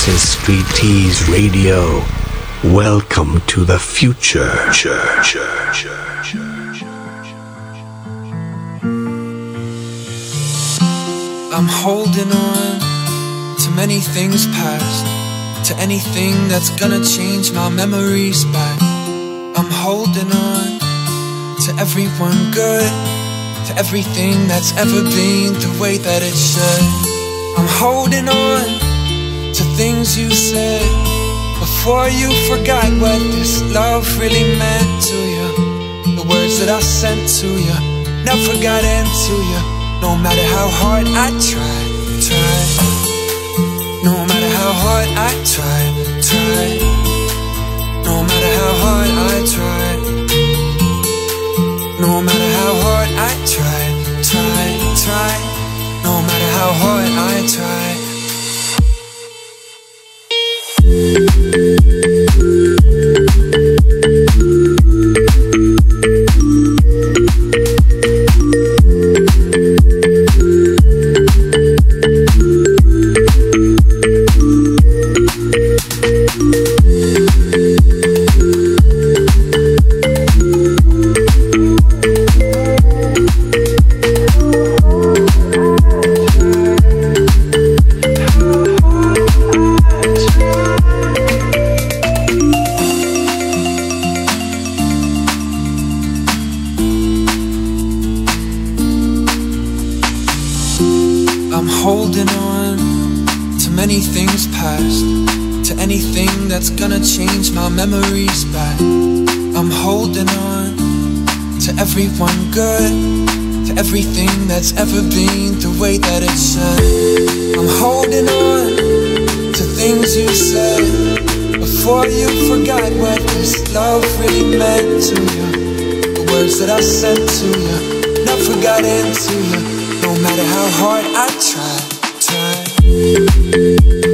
This is Street Tease Radio. Welcome to the future. I'm holding on to many things past, to anything that's gonna change my memories back. I'm holding on to everyone good, to everything that's ever been the way that it should. I'm holding on to things you said before you forgot what this love really meant to you. The words that I sent to you never got into you. No matter how hard I tried, tried. No matter how hard I tried, tried. No matter how hard I tried. No matter how hard I tried, tried, tried. No matter how hard I try that's gonna change my memories, but I'm holding on to everyone good, to everything that's ever been the way that it should. I'm holding on to things you said before you forgot what this love really meant to you. The words that I sent to you never got into you, no matter how hard I tried. tried.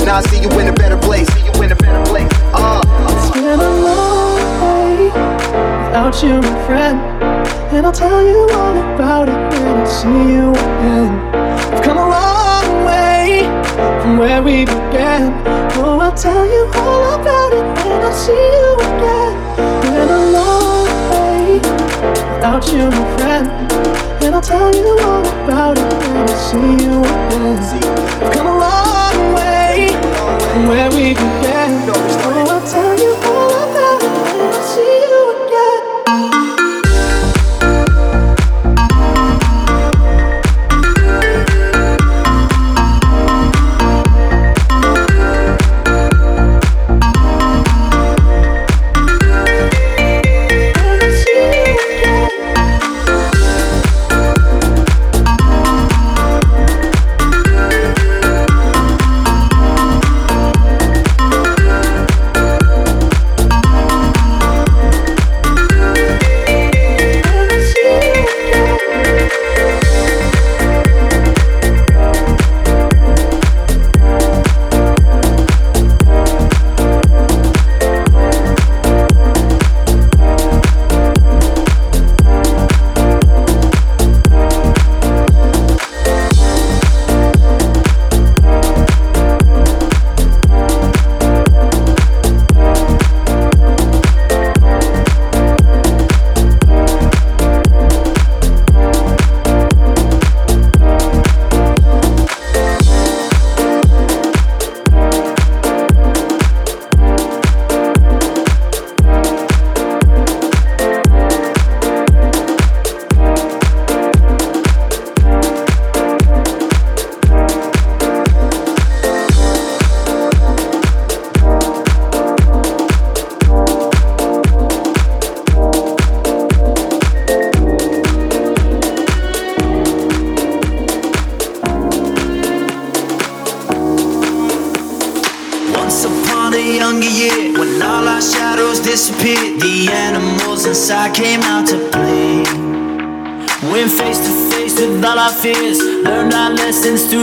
And I see you in a better place. See you in a better place. Uh. It's been a long day without you, my friend. And I'll tell you all about it when I see you again. I've come a long way from where we began. Oh, I'll tell you all about it when I see you again. It's Been a long way without you, my friend. And I'll tell you all about it when I see you again. See you. Where we can. No, I'll tell you.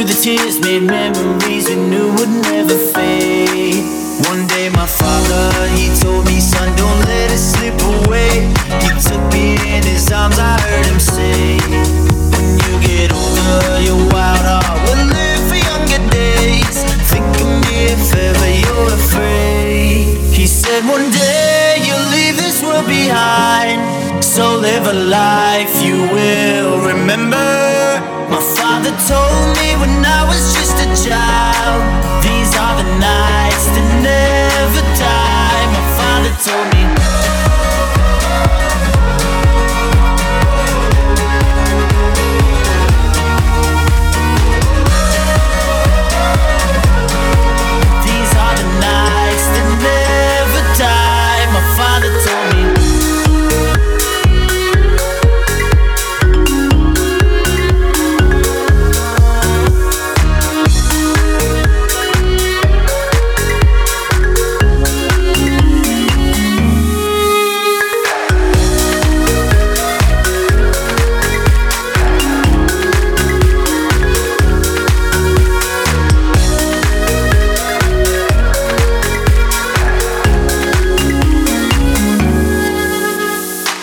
the tears made memories.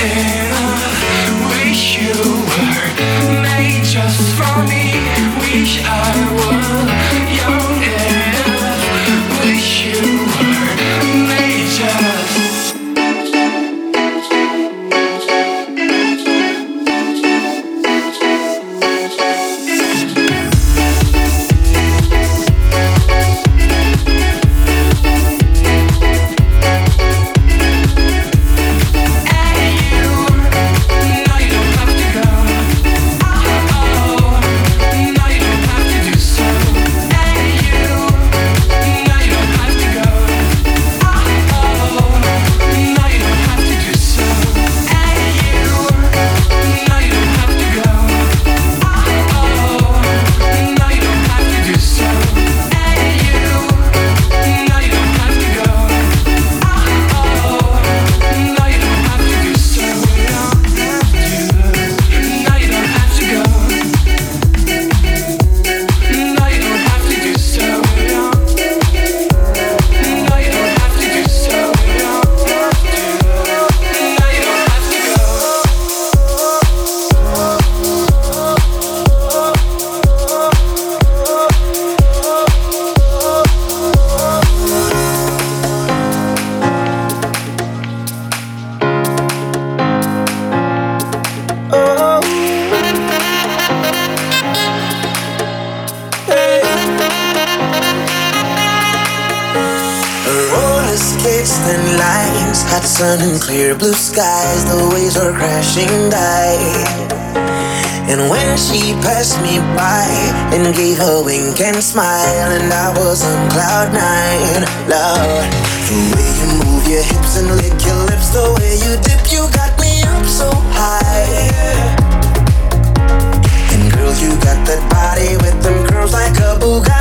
care. The way you move your hips and lick your lips, the way you dip, you got me up so high. And girl, you got that body with them curls like a Bugatti.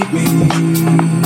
baby.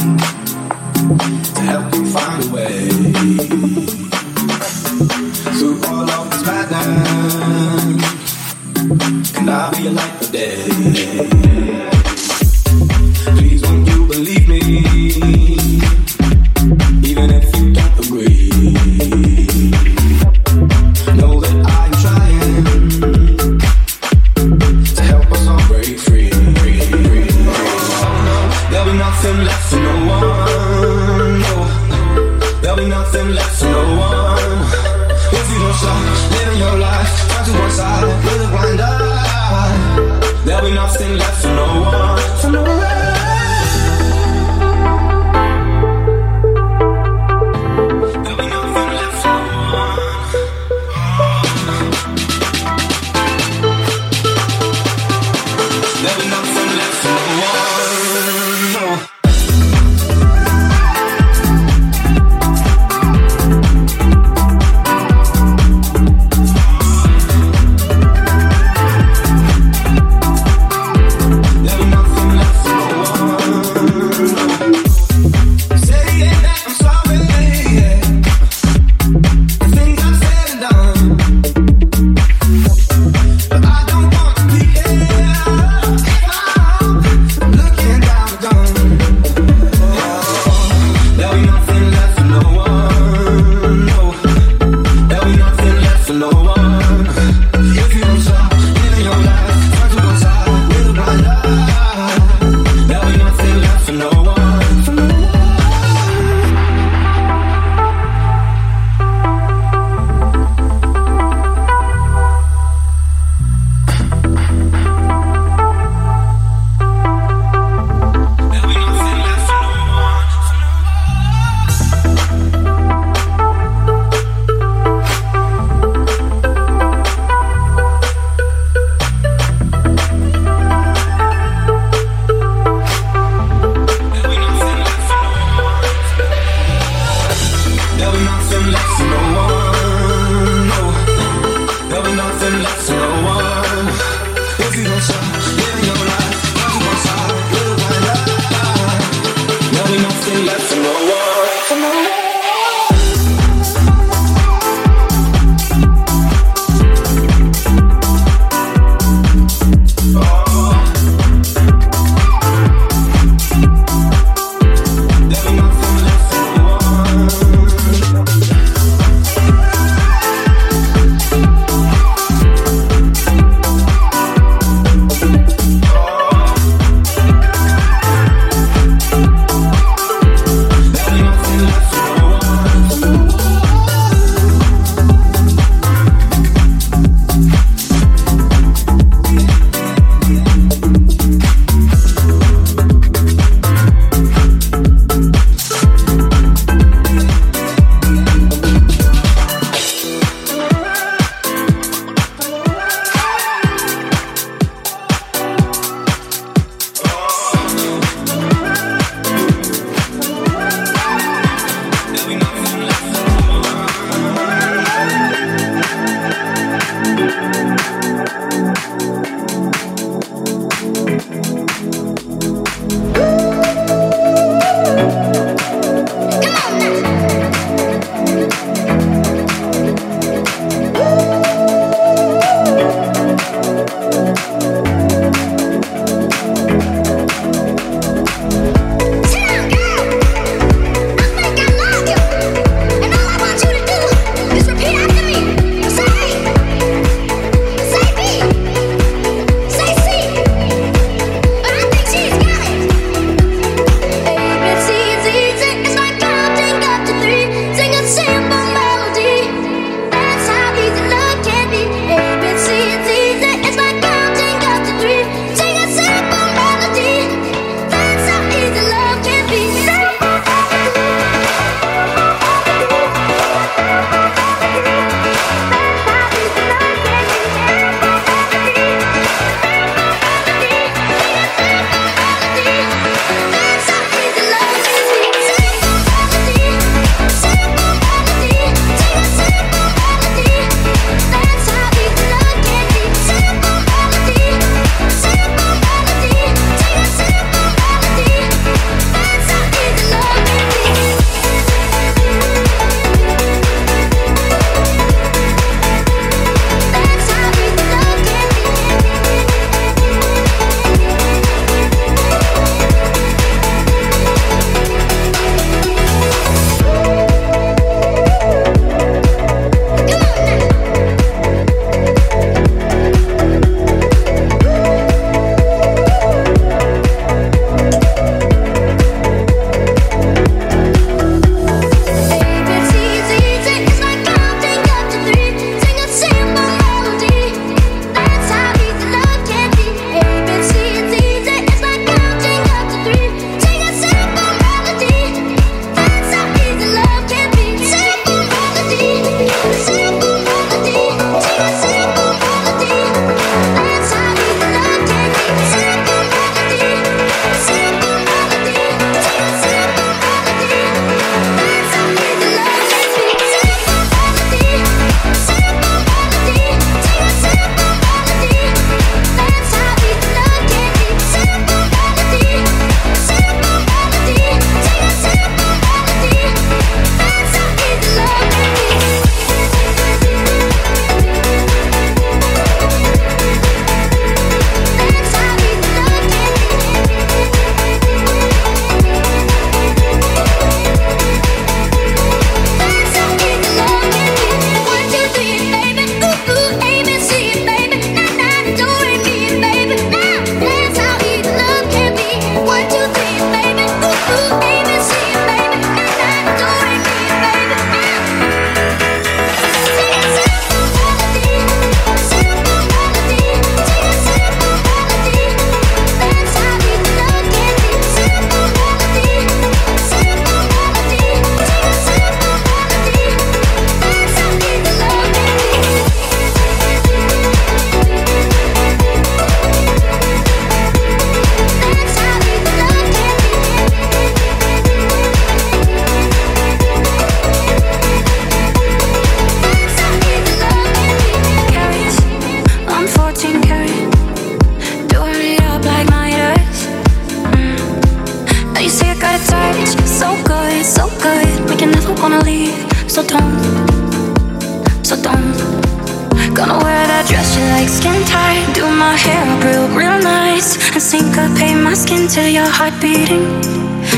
My hair up real, real nice. And syncopate my skin to your heart beating.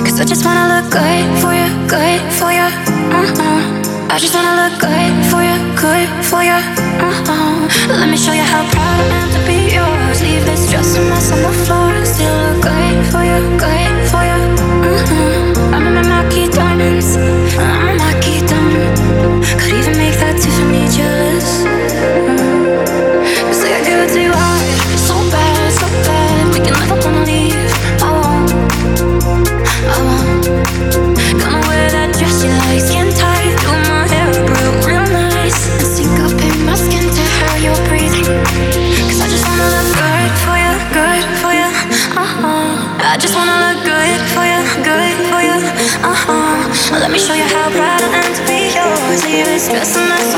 Cause I just wanna look good for you, good for you. Uh-uh. I just wanna look good for you, good for you. Uh-uh. Let me show you how proud I am to be yours. Leave this dress a mess on the floor. Still look good for you, good for you. Uh-uh. I'm in my Mackie diamonds. I'm a Mackie diamond. Could even make that Tiffany jealous. Cause yours. Leave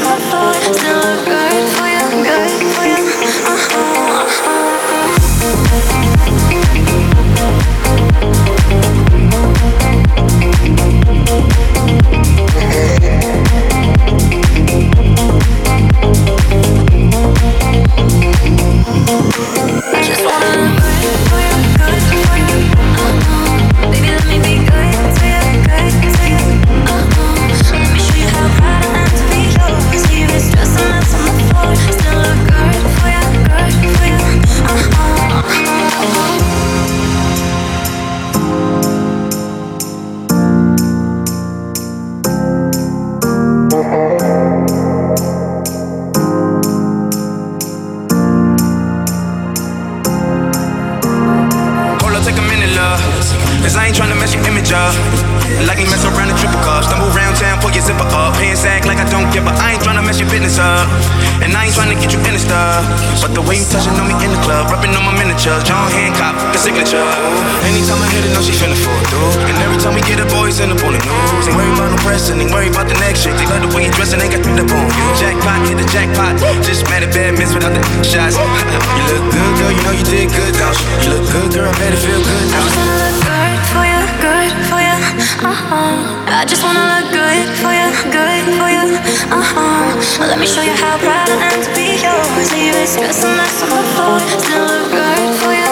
I ain't tryna mess your business up. And I ain't tryna get you in the stuff. But the way you touching on me in the club, rubbing on my miniature. John Hancock, the signature. Anytime I hit it, know she finna fall through. And every time we get a boys in up on the news. Ain't worry about no pressing, ain't worry about the next chick. They love the way you dressing, ain't got the bone. You jackpot, hit the jackpot. Just mad at bad miss without the shots. you look good, girl, you know you did good, don't you? Look good, girl, feel. I just wanna good for I just wanna look good for you, good for you. Uh-huh. Let me show you how proud I am to be yours. This dress a mess on the floor. Still look good for you,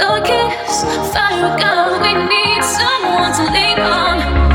another. Fire gun. we need someone to lean on.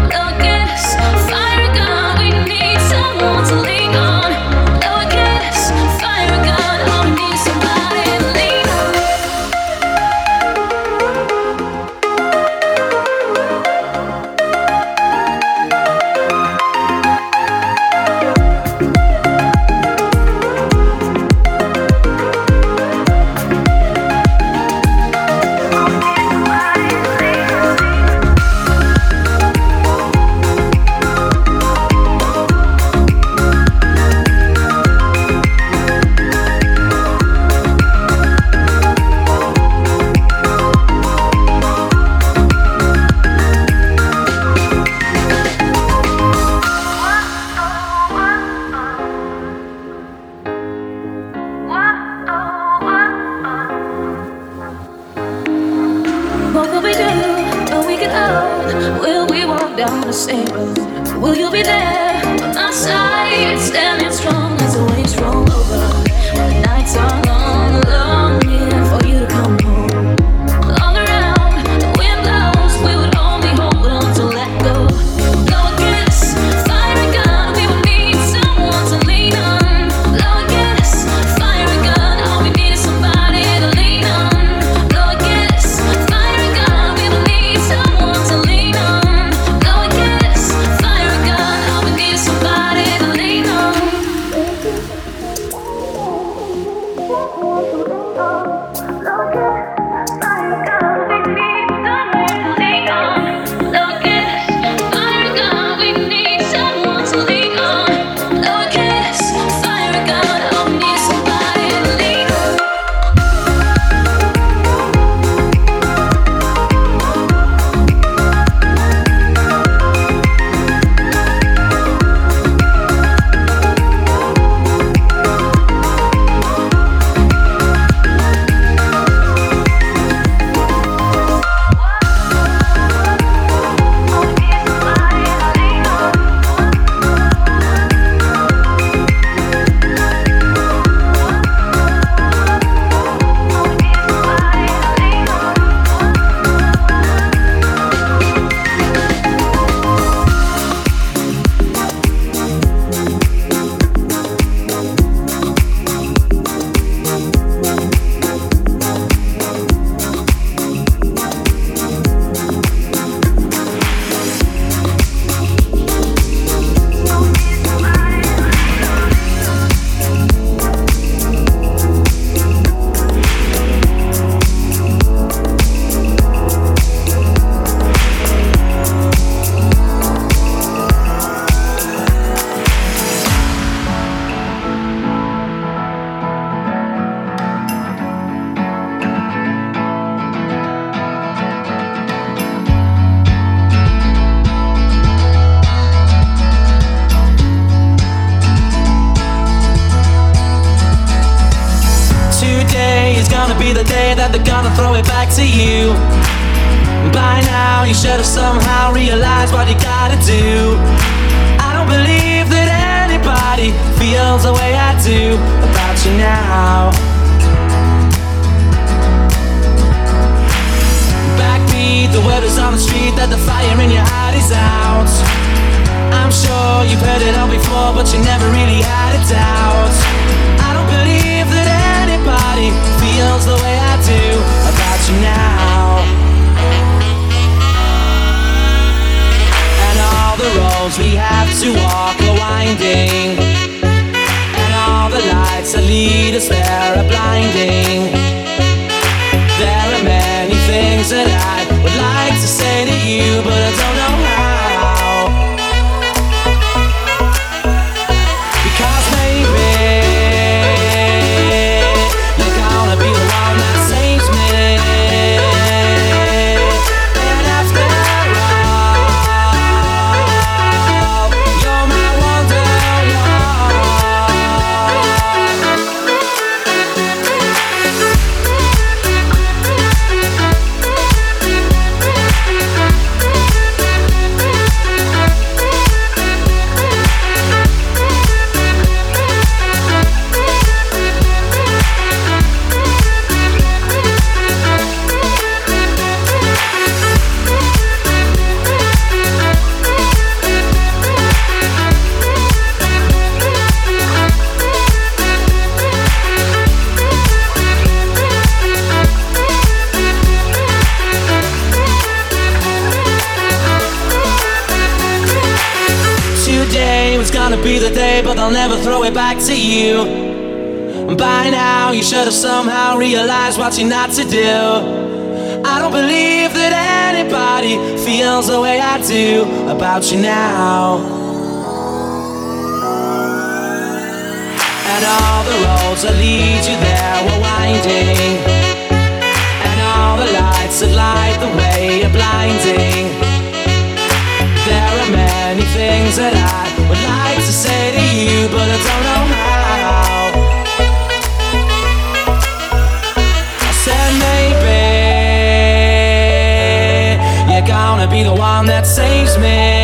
before, but you never really had a doubt. To do. I don't believe that anybody feels the way I do about you now. And all the roads that lead you there were winding. And all the lights that light the way are blinding. That saves me.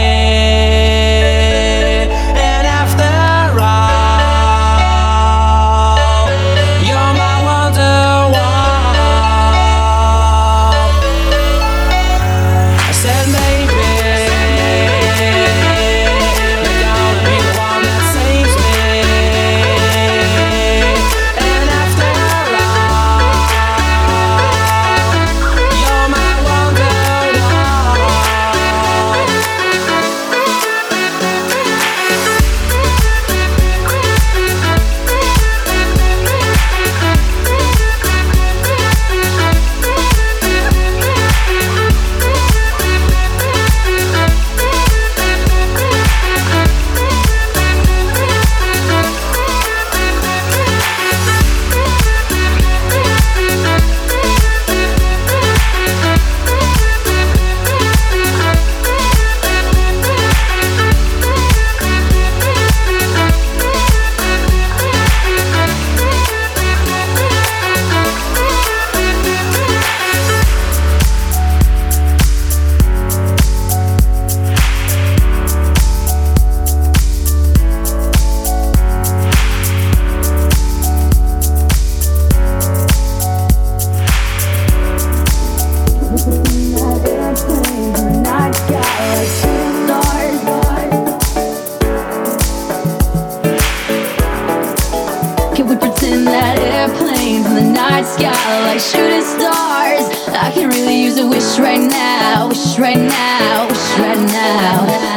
night sky like shooting stars. I can really use a wish right now, wish right now, wish right now.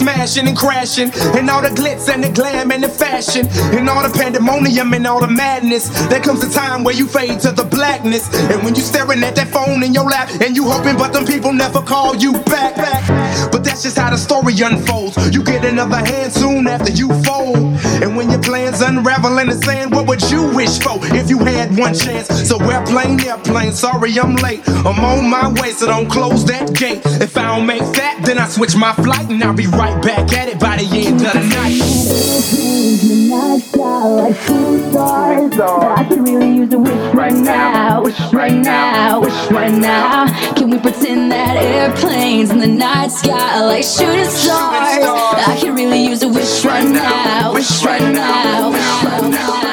Smashing and crashing, and all the glitz and the glam and the fashion, and all the pandemonium and all the madness. There comes a time where you fade to the blackness, and when you staring at that phone in your lap, and you hoping, but them people never call you back. But that's just how the story unfolds. You get another hand soon after you fold, and when your plans unravel in the sand, what would you wish for if you had one chance? So airplane, airplane, sorry I'm late. I'm on my way, so don't close that gate. If I don't make that, then I switch my flight and I'll be right back at it by the end of the night. I could really use a wish right now, wish right now, wish right now. Can we pretend that airplanes in the night sky are like shooting stars? I could really use a wish right now, wish right now, wish right now,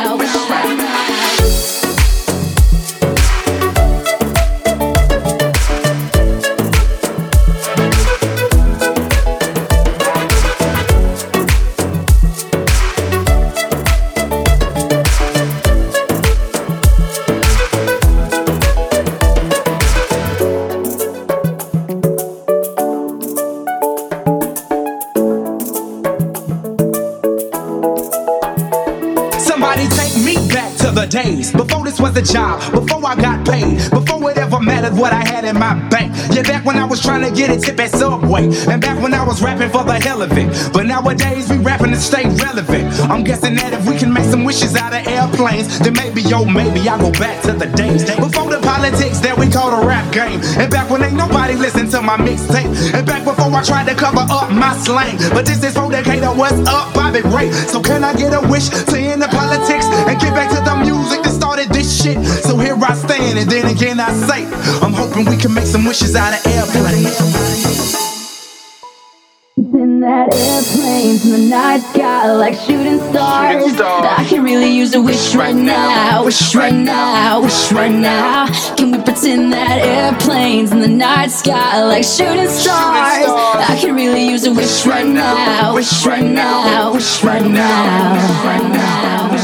the days before this was a job, before I got paid, before it ever mattered what I had in my bank. Yeah, back when I was trying to get a tip at Subway, and back when I was rapping for the hell of it. But nowadays we rapping to stay relevant. I'm guessing that if we can make some wishes out of airplanes, then maybe, yo, maybe I'll go back to the days before the politics that we call the rap game. And back when ain't nobody listen to my mixtape. And back before I tried to cover up my slang. But this is for Decatur, what's up, Bobby Ray? So can I get a wish to end the politics and get back to the this shit? So here I stand, and then again I say, I'm hoping we can make some wishes out of airplanes. pretend that airplanes in the night sky are like shooting stars. Shooting stars. I can really use a wish right now, wish right now, wish right now. Can we pretend that airplanes in the night sky are like shooting stars? stars. I can really use a wish right now, wish right now, wish right now, wish right now.